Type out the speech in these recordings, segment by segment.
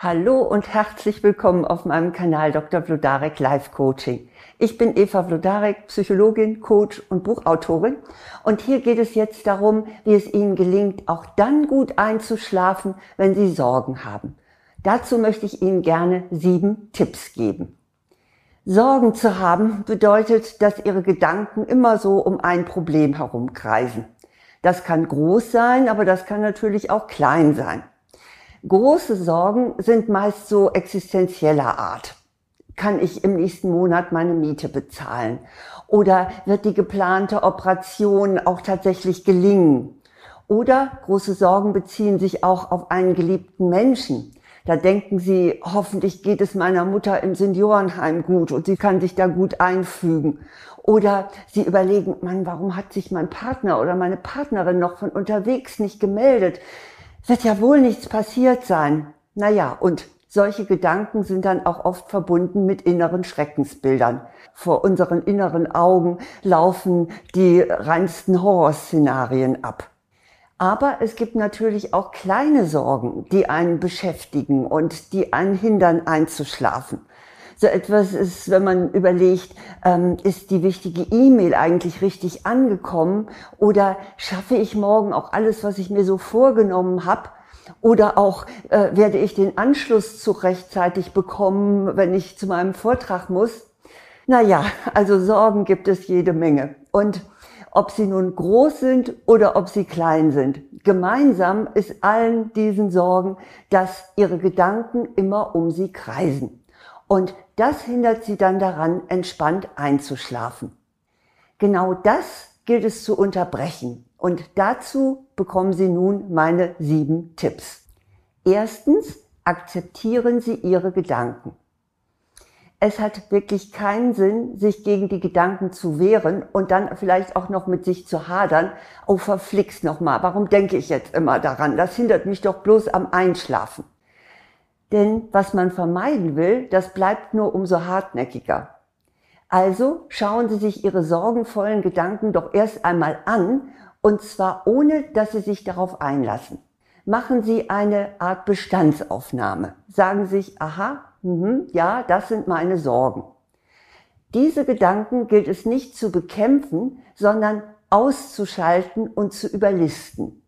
Hallo und herzlich willkommen auf meinem Kanal Dr. Vlodarek Life Coaching. Ich bin Eva Vlodarek, Psychologin, Coach und Buchautorin. Und hier geht es jetzt darum, wie es Ihnen gelingt, auch dann gut einzuschlafen, wenn Sie Sorgen haben. Dazu möchte ich Ihnen gerne sieben Tipps geben. Sorgen zu haben bedeutet, dass Ihre Gedanken immer so um ein Problem herumkreisen. Das kann groß sein, aber das kann natürlich auch klein sein. Große Sorgen sind meist so existenzieller Art. Kann ich im nächsten Monat meine Miete bezahlen? Oder wird die geplante Operation auch tatsächlich gelingen? Oder große Sorgen beziehen sich auch auf einen geliebten Menschen. Da denken Sie, hoffentlich geht es meiner Mutter im Seniorenheim gut und sie kann sich da gut einfügen. Oder Sie überlegen, Mann, warum hat sich mein Partner oder meine Partnerin noch von unterwegs nicht gemeldet? Wird ja wohl nichts passiert sein. Naja, und solche Gedanken sind dann auch oft verbunden mit inneren Schreckensbildern. Vor unseren inneren Augen laufen die reinsten Horrorszenarien ab. Aber es gibt natürlich auch kleine Sorgen, die einen beschäftigen und die einen hindern einzuschlafen. So etwas ist, wenn man überlegt, ähm, ist die wichtige E-Mail eigentlich richtig angekommen oder schaffe ich morgen auch alles, was ich mir so vorgenommen habe? Oder auch äh, werde ich den Anschlusszug rechtzeitig bekommen, wenn ich zu meinem Vortrag muss? Naja, also Sorgen gibt es jede Menge. Und ob sie nun groß sind oder ob sie klein sind. Gemeinsam ist allen diesen Sorgen, dass ihre Gedanken immer um sie kreisen. Und das hindert sie dann daran, entspannt einzuschlafen. Genau das gilt es zu unterbrechen. Und dazu bekommen Sie nun meine sieben Tipps. Erstens, akzeptieren Sie Ihre Gedanken. Es hat wirklich keinen Sinn, sich gegen die Gedanken zu wehren und dann vielleicht auch noch mit sich zu hadern. Oh, verflixt nochmal. Warum denke ich jetzt immer daran? Das hindert mich doch bloß am Einschlafen. Denn was man vermeiden will, das bleibt nur umso hartnäckiger. Also schauen Sie sich Ihre sorgenvollen Gedanken doch erst einmal an, und zwar ohne, dass Sie sich darauf einlassen. Machen Sie eine Art Bestandsaufnahme. Sagen Sie sich, aha, mh, ja, das sind meine Sorgen. Diese Gedanken gilt es nicht zu bekämpfen, sondern auszuschalten und zu überlisten.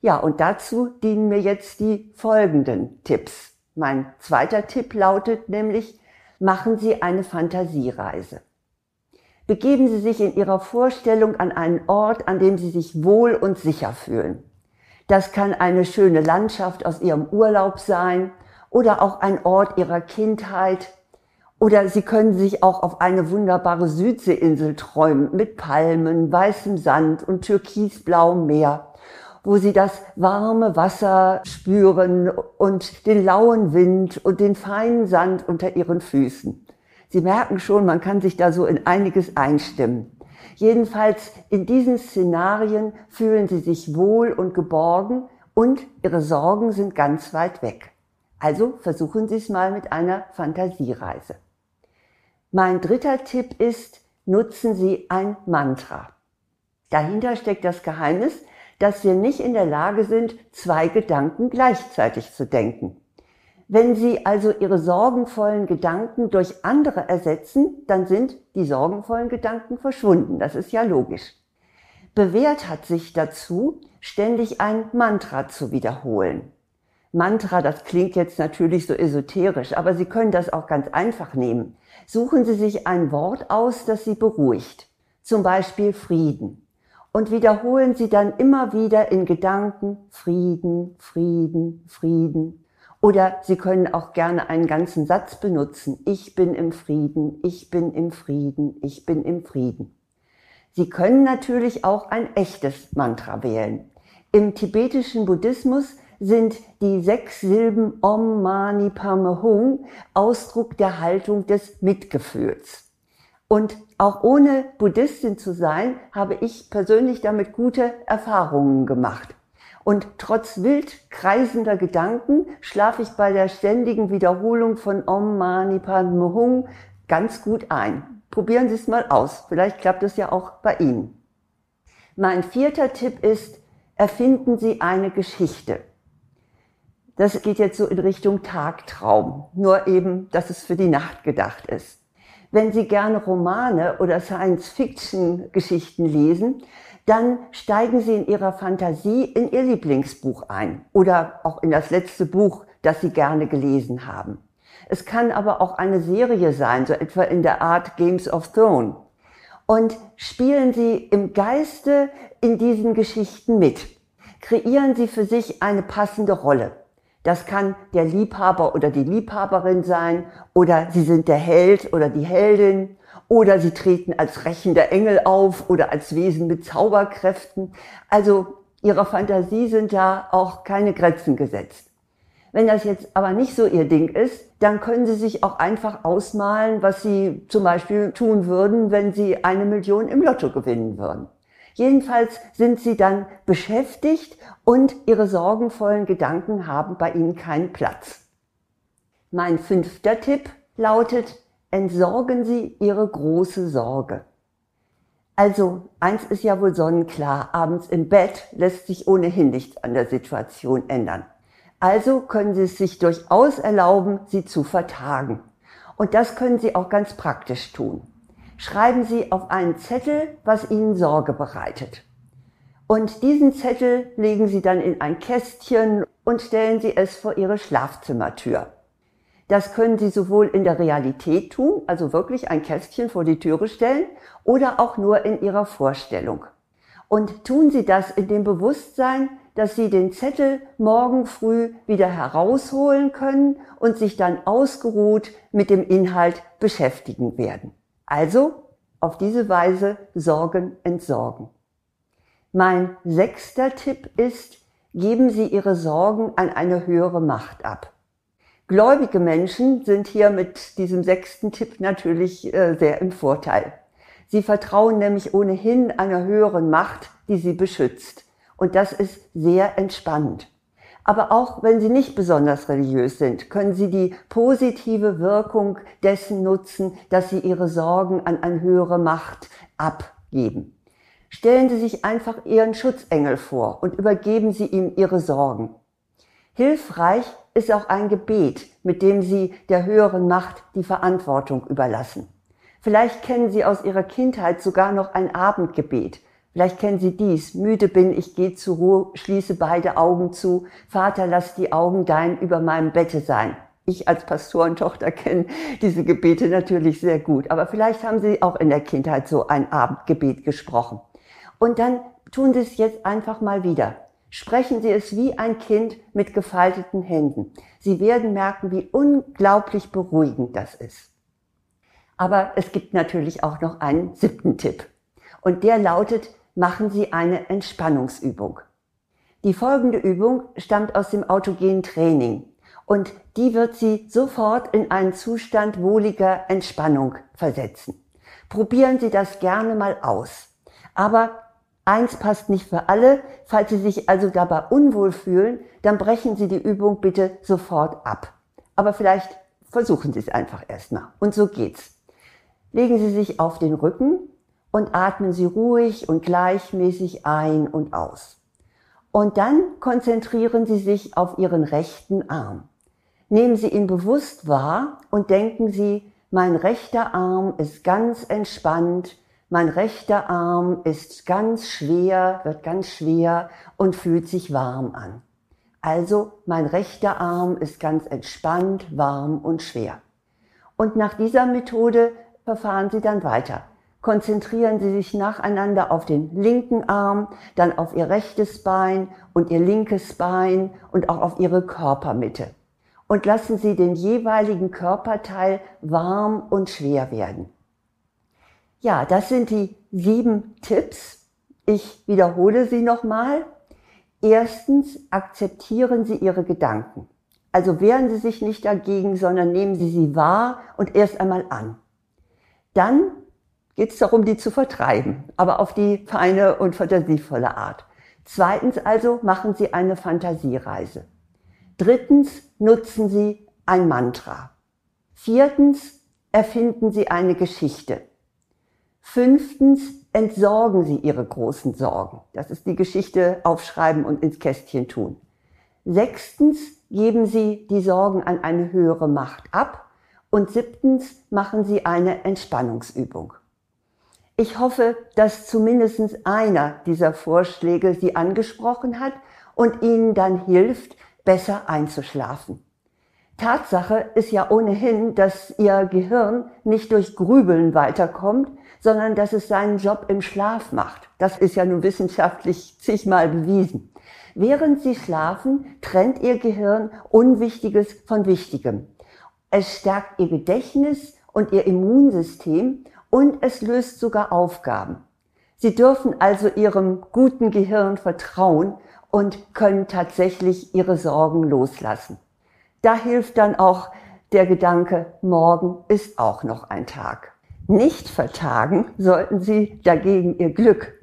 Ja, und dazu dienen mir jetzt die folgenden Tipps. Mein zweiter Tipp lautet nämlich, machen Sie eine Fantasiereise. Begeben Sie sich in Ihrer Vorstellung an einen Ort, an dem Sie sich wohl und sicher fühlen. Das kann eine schöne Landschaft aus Ihrem Urlaub sein oder auch ein Ort Ihrer Kindheit. Oder Sie können sich auch auf eine wunderbare Südseeinsel träumen mit Palmen, weißem Sand und türkisblauem Meer wo sie das warme Wasser spüren und den lauen Wind und den feinen Sand unter ihren Füßen. Sie merken schon, man kann sich da so in einiges einstimmen. Jedenfalls in diesen Szenarien fühlen sie sich wohl und geborgen und ihre Sorgen sind ganz weit weg. Also versuchen Sie es mal mit einer Fantasiereise. Mein dritter Tipp ist, nutzen Sie ein Mantra. Dahinter steckt das Geheimnis, dass wir nicht in der Lage sind, zwei Gedanken gleichzeitig zu denken. Wenn Sie also Ihre sorgenvollen Gedanken durch andere ersetzen, dann sind die sorgenvollen Gedanken verschwunden. Das ist ja logisch. Bewährt hat sich dazu, ständig ein Mantra zu wiederholen. Mantra, das klingt jetzt natürlich so esoterisch, aber Sie können das auch ganz einfach nehmen. Suchen Sie sich ein Wort aus, das Sie beruhigt. Zum Beispiel Frieden und wiederholen sie dann immer wieder in Gedanken Frieden, Frieden, Frieden. Oder Sie können auch gerne einen ganzen Satz benutzen. Ich bin im Frieden, ich bin im Frieden, ich bin im Frieden. Sie können natürlich auch ein echtes Mantra wählen. Im tibetischen Buddhismus sind die sechs Silben Om Mani Padme Hung Ausdruck der Haltung des Mitgefühls. Und auch ohne Buddhistin zu sein, habe ich persönlich damit gute Erfahrungen gemacht. Und trotz wild kreisender Gedanken schlafe ich bei der ständigen Wiederholung von Om Mani Padme Hum ganz gut ein. Probieren Sie es mal aus. Vielleicht klappt es ja auch bei Ihnen. Mein vierter Tipp ist, erfinden Sie eine Geschichte. Das geht jetzt so in Richtung Tagtraum, nur eben, dass es für die Nacht gedacht ist. Wenn Sie gerne Romane oder Science-Fiction-Geschichten lesen, dann steigen Sie in Ihrer Fantasie in Ihr Lieblingsbuch ein oder auch in das letzte Buch, das Sie gerne gelesen haben. Es kann aber auch eine Serie sein, so etwa in der Art Games of Thrones. Und spielen Sie im Geiste in diesen Geschichten mit. Kreieren Sie für sich eine passende Rolle. Das kann der Liebhaber oder die Liebhaberin sein oder Sie sind der Held oder die Heldin oder Sie treten als rächender Engel auf oder als Wesen mit Zauberkräften. Also Ihrer Fantasie sind da auch keine Grenzen gesetzt. Wenn das jetzt aber nicht so Ihr Ding ist, dann können Sie sich auch einfach ausmalen, was Sie zum Beispiel tun würden, wenn Sie eine Million im Lotto gewinnen würden. Jedenfalls sind sie dann beschäftigt und ihre sorgenvollen Gedanken haben bei ihnen keinen Platz. Mein fünfter Tipp lautet, entsorgen Sie Ihre große Sorge. Also, eins ist ja wohl sonnenklar, abends im Bett lässt sich ohnehin nichts an der Situation ändern. Also können Sie es sich durchaus erlauben, sie zu vertagen. Und das können Sie auch ganz praktisch tun schreiben Sie auf einen Zettel, was Ihnen Sorge bereitet. Und diesen Zettel legen Sie dann in ein Kästchen und stellen Sie es vor Ihre Schlafzimmertür. Das können Sie sowohl in der Realität tun, also wirklich ein Kästchen vor die Türe stellen, oder auch nur in Ihrer Vorstellung. Und tun Sie das in dem Bewusstsein, dass Sie den Zettel morgen früh wieder herausholen können und sich dann ausgeruht mit dem Inhalt beschäftigen werden. Also auf diese Weise Sorgen entsorgen. Mein sechster Tipp ist, geben Sie Ihre Sorgen an eine höhere Macht ab. Gläubige Menschen sind hier mit diesem sechsten Tipp natürlich äh, sehr im Vorteil. Sie vertrauen nämlich ohnehin einer höheren Macht, die sie beschützt. Und das ist sehr entspannend. Aber auch wenn Sie nicht besonders religiös sind, können Sie die positive Wirkung dessen nutzen, dass Sie Ihre Sorgen an eine höhere Macht abgeben. Stellen Sie sich einfach Ihren Schutzengel vor und übergeben Sie ihm Ihre Sorgen. Hilfreich ist auch ein Gebet, mit dem Sie der höheren Macht die Verantwortung überlassen. Vielleicht kennen Sie aus Ihrer Kindheit sogar noch ein Abendgebet, Vielleicht kennen Sie dies. Müde bin ich, gehe zur Ruhe, schließe beide Augen zu. Vater, lass die Augen dein über meinem Bette sein. Ich als Pastorentochter kenne diese Gebete natürlich sehr gut. Aber vielleicht haben Sie auch in der Kindheit so ein Abendgebet gesprochen. Und dann tun Sie es jetzt einfach mal wieder. Sprechen Sie es wie ein Kind mit gefalteten Händen. Sie werden merken, wie unglaublich beruhigend das ist. Aber es gibt natürlich auch noch einen siebten Tipp. Und der lautet, machen Sie eine Entspannungsübung. Die folgende Übung stammt aus dem autogenen Training und die wird Sie sofort in einen Zustand wohliger Entspannung versetzen. Probieren Sie das gerne mal aus. Aber eins passt nicht für alle. Falls Sie sich also dabei unwohl fühlen, dann brechen Sie die Übung bitte sofort ab. Aber vielleicht versuchen Sie es einfach erstmal. Und so geht's. Legen Sie sich auf den Rücken und atmen Sie ruhig und gleichmäßig ein und aus. Und dann konzentrieren Sie sich auf Ihren rechten Arm. Nehmen Sie ihn bewusst wahr und denken Sie, mein rechter Arm ist ganz entspannt, mein rechter Arm ist ganz schwer, wird ganz schwer und fühlt sich warm an. Also mein rechter Arm ist ganz entspannt, warm und schwer. Und nach dieser Methode verfahren Sie dann weiter konzentrieren Sie sich nacheinander auf den linken Arm, dann auf Ihr rechtes Bein und Ihr linkes Bein und auch auf Ihre Körpermitte. Und lassen Sie den jeweiligen Körperteil warm und schwer werden. Ja, das sind die sieben Tipps. Ich wiederhole sie nochmal. Erstens, akzeptieren Sie Ihre Gedanken. Also wehren Sie sich nicht dagegen, sondern nehmen Sie sie wahr und erst einmal an. Dann geht es darum, die zu vertreiben, aber auf die feine und fantasievolle Art. Zweitens also machen Sie eine Fantasiereise. Drittens nutzen Sie ein Mantra. Viertens erfinden Sie eine Geschichte. Fünftens entsorgen Sie Ihre großen Sorgen. Das ist die Geschichte aufschreiben und ins Kästchen tun. Sechstens geben Sie die Sorgen an eine höhere Macht ab. Und siebtens machen Sie eine Entspannungsübung. Ich hoffe, dass zumindest einer dieser Vorschläge Sie angesprochen hat und Ihnen dann hilft, besser einzuschlafen. Tatsache ist ja ohnehin, dass Ihr Gehirn nicht durch Grübeln weiterkommt, sondern dass es seinen Job im Schlaf macht. Das ist ja nun wissenschaftlich zigmal bewiesen. Während Sie schlafen, trennt Ihr Gehirn Unwichtiges von Wichtigem. Es stärkt Ihr Gedächtnis und Ihr Immunsystem und es löst sogar Aufgaben. Sie dürfen also Ihrem guten Gehirn vertrauen und können tatsächlich Ihre Sorgen loslassen. Da hilft dann auch der Gedanke, morgen ist auch noch ein Tag. Nicht vertagen sollten Sie dagegen Ihr Glück.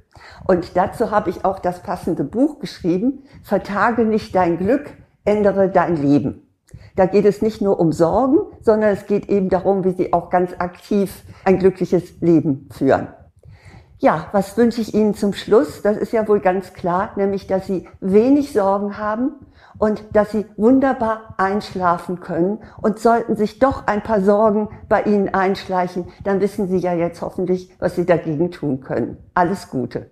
Und dazu habe ich auch das passende Buch geschrieben, Vertage nicht dein Glück, ändere dein Leben. Da geht es nicht nur um Sorgen, sondern es geht eben darum, wie Sie auch ganz aktiv ein glückliches Leben führen. Ja, was wünsche ich Ihnen zum Schluss? Das ist ja wohl ganz klar, nämlich, dass Sie wenig Sorgen haben und dass Sie wunderbar einschlafen können. Und sollten sich doch ein paar Sorgen bei Ihnen einschleichen, dann wissen Sie ja jetzt hoffentlich, was Sie dagegen tun können. Alles Gute.